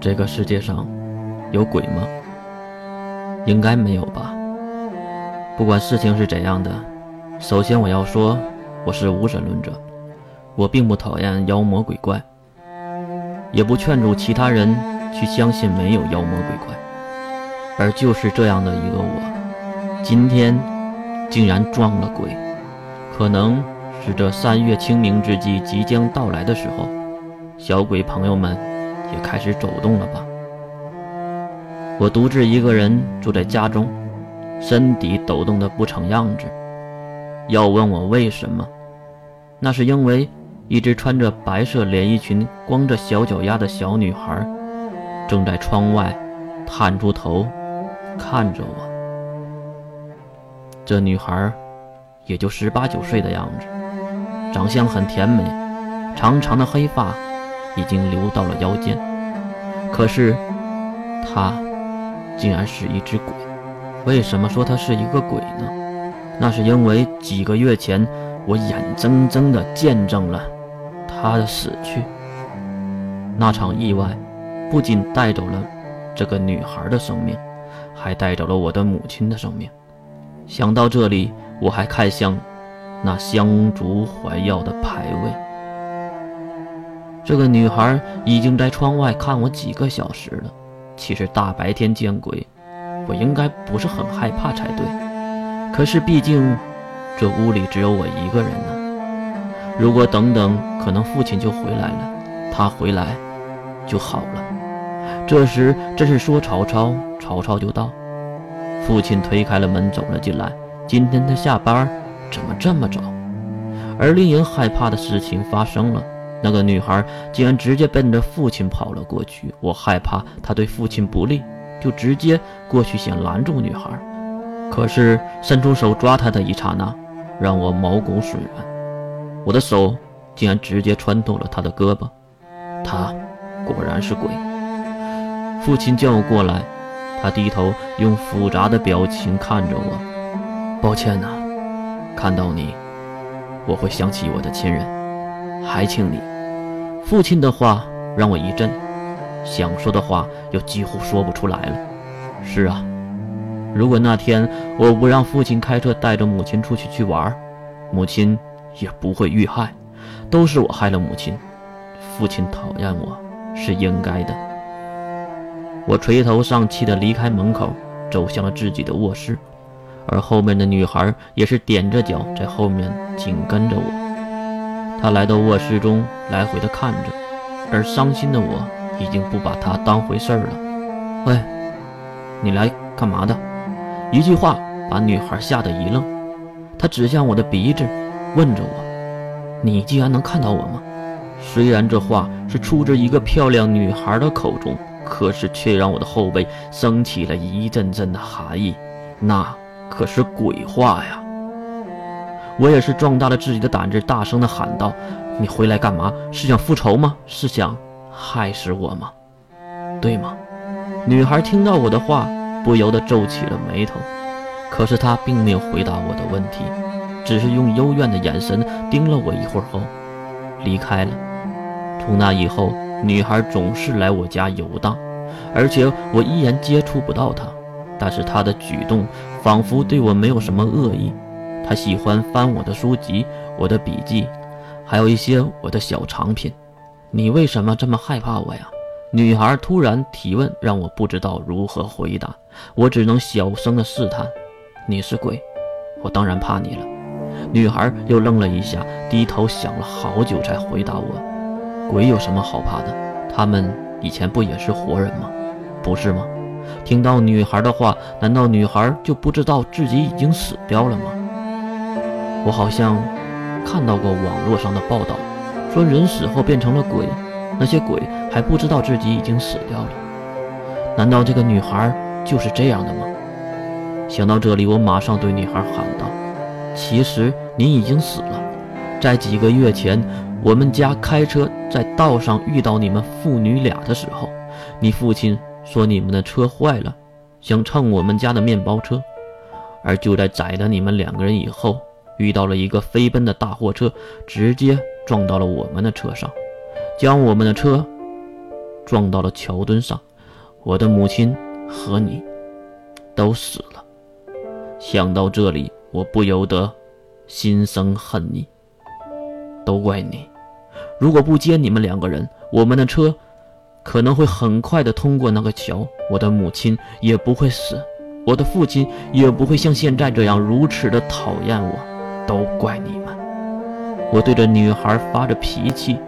这个世界上有鬼吗？应该没有吧。不管事情是怎样的，首先我要说，我是无神论者，我并不讨厌妖魔鬼怪，也不劝阻其他人去相信没有妖魔鬼怪。而就是这样的一个我，今天竟然撞了鬼。可能是这三月清明之际即将到来的时候，小鬼朋友们也开始走动了吧。我独自一个人住在家中，身体抖动的不成样子。要问我为什么，那是因为一只穿着白色连衣裙、光着小脚丫的小女孩，正在窗外探出头看着我。这女孩也就十八九岁的样子，长相很甜美，长长的黑发已经流到了腰间。可是她。竟然是一只鬼！为什么说他是一个鬼呢？那是因为几个月前，我眼睁睁地见证了他的死去。那场意外不仅带走了这个女孩的生命，还带走了我的母亲的生命。想到这里，我还看向那香烛怀药的牌位。这个女孩已经在窗外看我几个小时了。其实大白天见鬼，我应该不是很害怕才对。可是毕竟这屋里只有我一个人呢。如果等等，可能父亲就回来了，他回来就好了。这时这是说曹操，曹操就到。父亲推开了门走了进来。今天他下班怎么这么早？而令人害怕的事情发生了。那个女孩竟然直接奔着父亲跑了过去，我害怕她对父亲不利，就直接过去想拦住女孩。可是伸出手抓她的一刹那，让我毛骨悚然，我的手竟然直接穿透了她的胳膊。她果然是鬼。父亲叫我过来，他低头用复杂的表情看着我。抱歉呐，看到你，我会想起我的亲人。还请你，父亲的话让我一震，想说的话又几乎说不出来了。是啊，如果那天我不让父亲开车带着母亲出去去玩，母亲也不会遇害。都是我害了母亲，父亲讨厌我是应该的。我垂头丧气地离开门口，走向了自己的卧室，而后面的女孩也是踮着脚在后面紧跟着我。他来到卧室中，来回的看着，而伤心的我已经不把他当回事儿了。喂，你来干嘛的？一句话把女孩吓得一愣，她指向我的鼻子，问着我：“你竟然能看到我吗？”虽然这话是出自一个漂亮女孩的口中，可是却让我的后背升起了一阵阵的寒意。那可是鬼话呀！我也是壮大了自己的胆子，大声的喊道：“你回来干嘛？是想复仇吗？是想害死我吗？对吗？”女孩听到我的话，不由得皱起了眉头。可是她并没有回答我的问题，只是用幽怨的眼神盯了我一会儿后，离开了。从那以后，女孩总是来我家游荡，而且我依然接触不到她，但是她的举动仿佛对我没有什么恶意。他喜欢翻我的书籍、我的笔记，还有一些我的小藏品。你为什么这么害怕我呀？女孩突然提问，让我不知道如何回答。我只能小声的试探：“你是鬼，我当然怕你了。”女孩又愣了一下，低头想了好久才回答我：“鬼有什么好怕的？他们以前不也是活人吗？不是吗？”听到女孩的话，难道女孩就不知道自己已经死掉了吗？我好像看到过网络上的报道，说人死后变成了鬼，那些鬼还不知道自己已经死掉了。难道这个女孩就是这样的吗？想到这里，我马上对女孩喊道：“其实您已经死了，在几个月前，我们家开车在道上遇到你们父女俩的时候，你父亲说你们的车坏了，想蹭我们家的面包车，而就在宰了你们两个人以后。”遇到了一个飞奔的大货车，直接撞到了我们的车上，将我们的车撞到了桥墩上，我的母亲和你都死了。想到这里，我不由得心生恨意。都怪你！如果不接你们两个人，我们的车可能会很快的通过那个桥，我的母亲也不会死，我的父亲也不会像现在这样如此的讨厌我。都怪你们！我对着女孩发着脾气，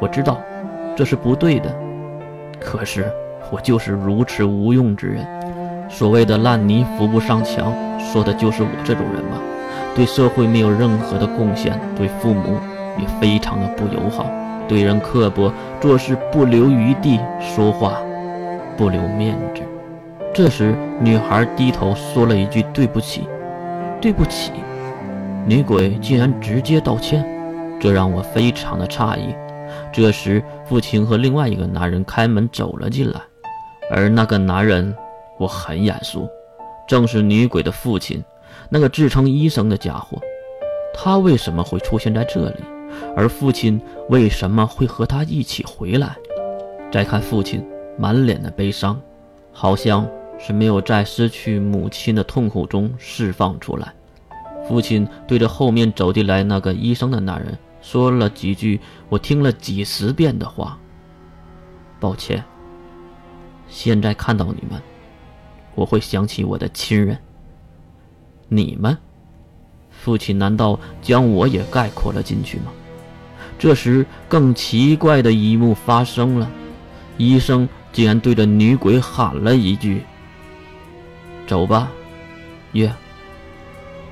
我知道这是不对的，可是我就是如此无用之人。所谓的烂泥扶不上墙，说的就是我这种人吧。对社会没有任何的贡献，对父母也非常的不友好，对人刻薄，做事不留余地，说话不留面子。这时，女孩低头说了一句：“对不起，对不起。”女鬼竟然直接道歉，这让我非常的诧异。这时，父亲和另外一个男人开门走了进来，而那个男人我很眼熟，正是女鬼的父亲，那个自称医生的家伙。他为什么会出现在这里？而父亲为什么会和他一起回来？再看父亲满脸的悲伤，好像是没有在失去母亲的痛苦中释放出来。父亲对着后面走进来那个医生的男人说了几句我听了几十遍的话。抱歉，现在看到你们，我会想起我的亲人。你们，父亲难道将我也概括了进去吗？这时，更奇怪的一幕发生了，医生竟然对着女鬼喊了一句：“走吧，月。”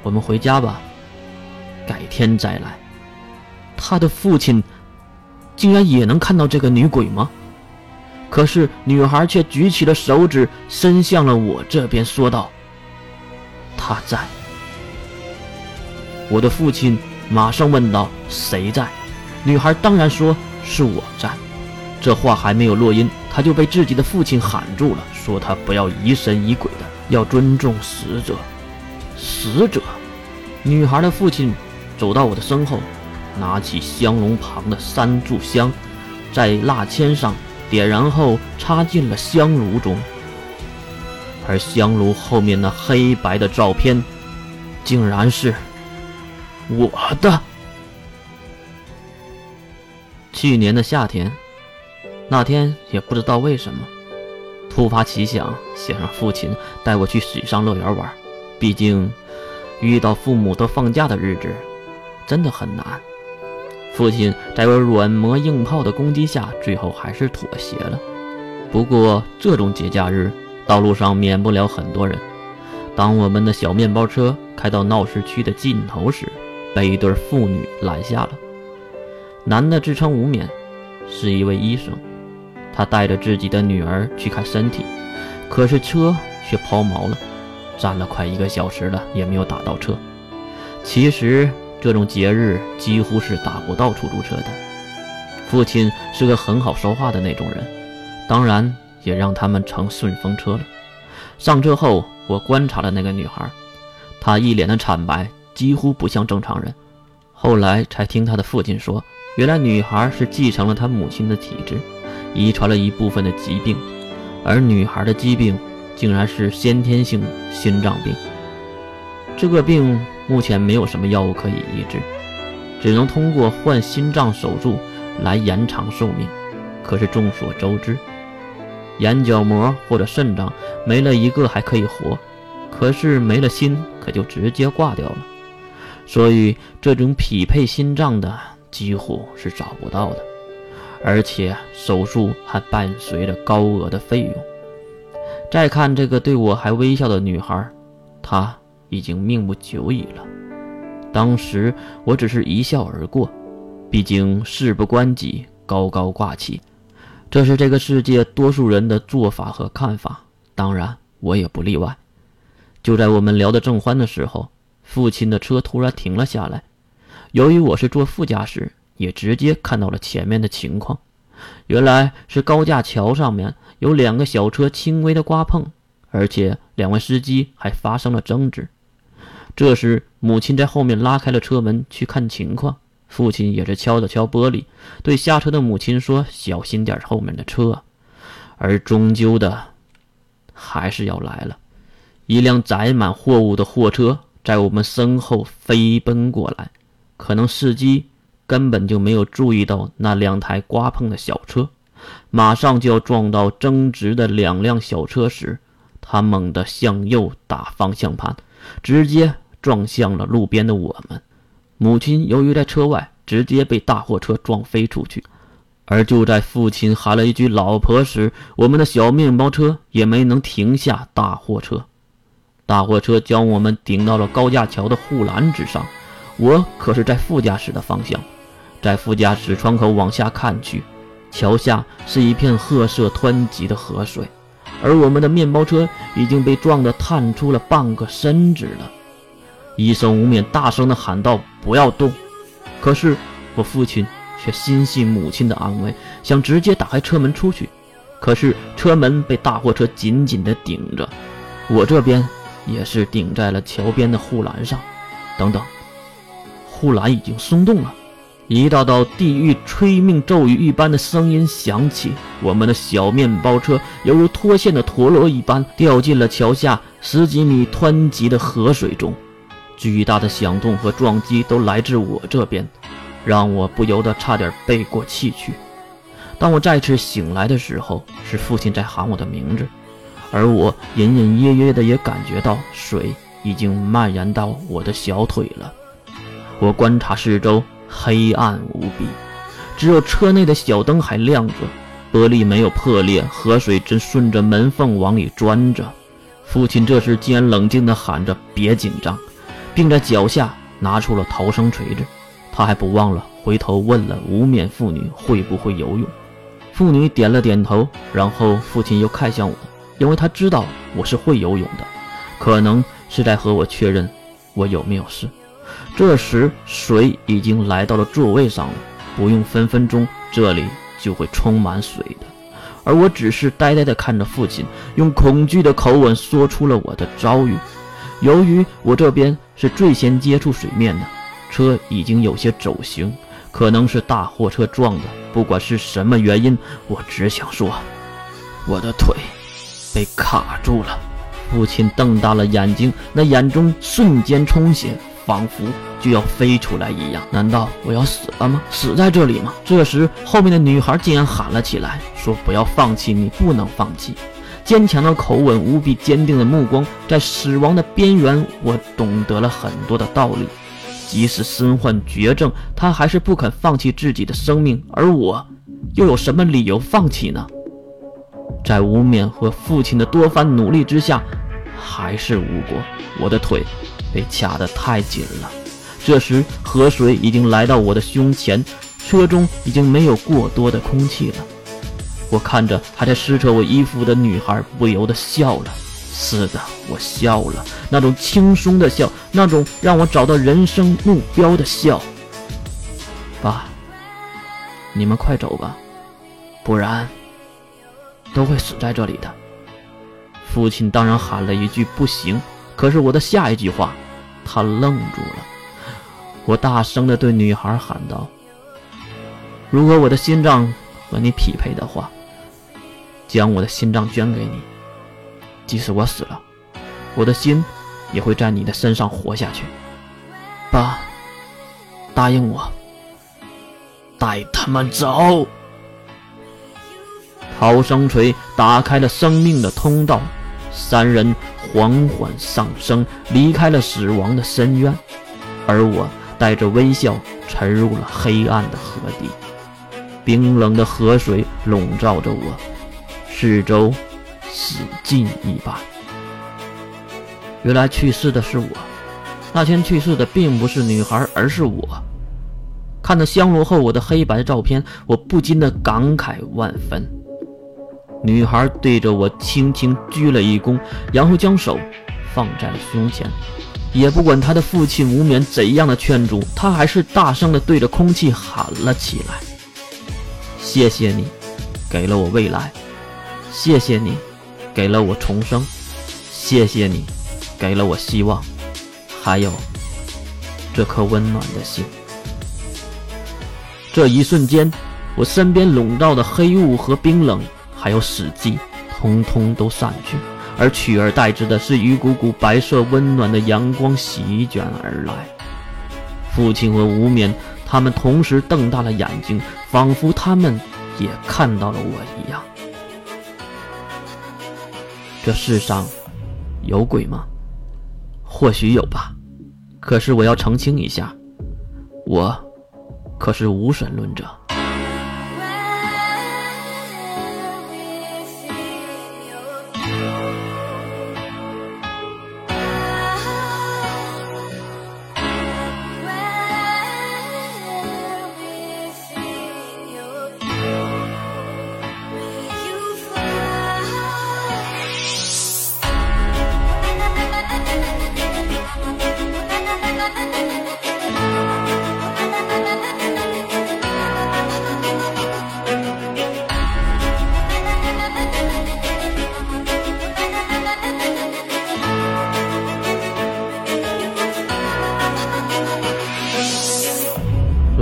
我们回家吧，改天再来。他的父亲竟然也能看到这个女鬼吗？可是女孩却举起了手指，伸向了我这边，说道：“他在。”我的父亲马上问道：“谁在？”女孩当然说是我在。这话还没有落音，他就被自己的父亲喊住了，说他不要疑神疑鬼的，要尊重死者。死者，女孩的父亲走到我的身后，拿起香炉旁的三炷香，在蜡签上点燃后插进了香炉中。而香炉后面那黑白的照片，竟然是我的。去年的夏天，那天也不知道为什么，突发奇想，想让父亲带我去水上乐园玩。毕竟，遇到父母都放假的日子，真的很难。父亲在我软磨硬泡的攻击下，最后还是妥协了。不过，这种节假日，道路上免不了很多人。当我们的小面包车开到闹市区的尽头时，被一对父女拦下了。男的自称无冕，是一位医生，他带着自己的女儿去看身体，可是车却抛锚了。站了快一个小时了，也没有打到车。其实这种节日几乎是打不到出租车的。父亲是个很好说话的那种人，当然也让他们乘顺风车了。上车后，我观察了那个女孩，她一脸的惨白，几乎不像正常人。后来才听她的父亲说，原来女孩是继承了她母亲的体质，遗传了一部分的疾病，而女孩的疾病。竟然是先天性心脏病，这个病目前没有什么药物可以医治，只能通过换心脏手术来延长寿命。可是众所周知，眼角膜或者肾脏没了一个还可以活，可是没了心可就直接挂掉了。所以这种匹配心脏的几乎是找不到的，而且手术还伴随着高额的费用。再看这个对我还微笑的女孩，她已经命不久矣了。当时我只是一笑而过，毕竟事不关己，高高挂起，这是这个世界多数人的做法和看法，当然我也不例外。就在我们聊得正欢的时候，父亲的车突然停了下来。由于我是坐副驾驶，也直接看到了前面的情况。原来是高架桥上面有两个小车轻微的刮碰，而且两位司机还发生了争执。这时，母亲在后面拉开了车门去看情况，父亲也是敲了敲玻璃，对下车的母亲说：“小心点后面的车。”而终究的，还是要来了。一辆载满货物的货车在我们身后飞奔过来，可能司机根本就没有注意到那两台刮碰的小车，马上就要撞到争执的两辆小车时，他猛地向右打方向盘，直接撞向了路边的我们。母亲由于在车外，直接被大货车撞飞出去。而就在父亲喊了一句“老婆”时，我们的小面包车也没能停下大货车。大货车将我们顶到了高架桥的护栏之上，我可是在副驾驶的方向，在副驾驶窗口往下看去，桥下是一片褐色湍急的河水，而我们的面包车已经被撞得探出了半个身子了。医生无冕大声地喊道：“不要动！”可是我父亲。却心系母亲的安危，想直接打开车门出去，可是车门被大货车紧紧地顶着，我这边也是顶在了桥边的护栏上。等等，护栏已经松动了，一道道地狱催命咒语一般的声音响起，我们的小面包车犹如脱线的陀螺一般掉进了桥下十几米湍急的河水中，巨大的响动和撞击都来自我这边。让我不由得差点背过气去。当我再次醒来的时候，是父亲在喊我的名字，而我隐隐约约的也感觉到水已经蔓延到我的小腿了。我观察四周，黑暗无比，只有车内的小灯还亮着，玻璃没有破裂，河水正顺着门缝往里钻着。父亲这时竟然冷静地喊着：“别紧张！”并在脚下拿出了逃生锤子。他还不忘了回头问了无冕妇女会不会游泳，妇女点了点头，然后父亲又看向我，因为他知道我是会游泳的，可能是在和我确认我有没有事。这时水已经来到了座位上了，不用分分钟这里就会充满水的，而我只是呆呆地看着父亲，用恐惧的口吻说出了我的遭遇。由于我这边是最先接触水面的。车已经有些走形，可能是大货车撞的。不管是什么原因，我只想说，我的腿被卡住了。父亲瞪大了眼睛，那眼中瞬间充血，仿佛就要飞出来一样。难道我要死了吗？死在这里吗？这时，后面的女孩竟然喊了起来，说：“不要放弃，你不能放弃。”坚强的口吻，无比坚定的目光，在死亡的边缘，我懂得了很多的道理。即使身患绝症，他还是不肯放弃自己的生命，而我，又有什么理由放弃呢？在无冕和父亲的多番努力之下，还是无果。我的腿被卡得太紧了。这时，河水已经来到我的胸前，车中已经没有过多的空气了。我看着还在撕扯我衣服的女孩，不由得笑了。是的，我笑了，那种轻松的笑，那种让我找到人生目标的笑。爸，你们快走吧，不然都会死在这里的。父亲当然喊了一句“不行”，可是我的下一句话，他愣住了。我大声地对女孩喊道：“如果我的心脏和你匹配的话，将我的心脏捐给你。”即使我死了，我的心也会在你的身上活下去。爸，答应我，带他们走。逃生锤打开了生命的通道，三人缓缓上升，离开了死亡的深渊，而我带着微笑沉入了黑暗的河底。冰冷的河水笼罩着我，四周。死寂一般。原来去世的是我，那天去世的并不是女孩，而是我。看着香炉后我的黑白照片，我不禁的感慨万分。女孩对着我轻轻鞠了一躬，然后将手放在了胸前。也不管她的父亲无冕怎样的劝阻，她还是大声的对着空气喊了起来：“谢谢你，给了我未来。谢谢你。”给了我重生，谢谢你，给了我希望，还有这颗温暖的心。这一瞬间，我身边笼罩的黑雾和冰冷，还有史记，通通都散去，而取而代之的是一股股白色温暖的阳光席卷而来。父亲和无眠，他们同时瞪大了眼睛，仿佛他们也看到了我一样。这世上有鬼吗？或许有吧，可是我要澄清一下，我可是无神论者。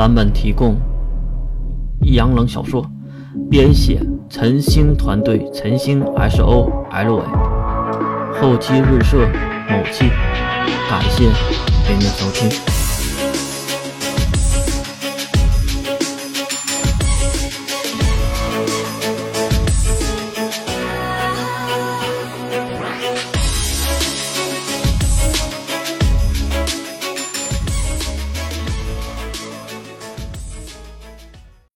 版本提供：易阳冷小说，编写陈星团队，陈星 S O L A，后期日社某期，感谢您的收听。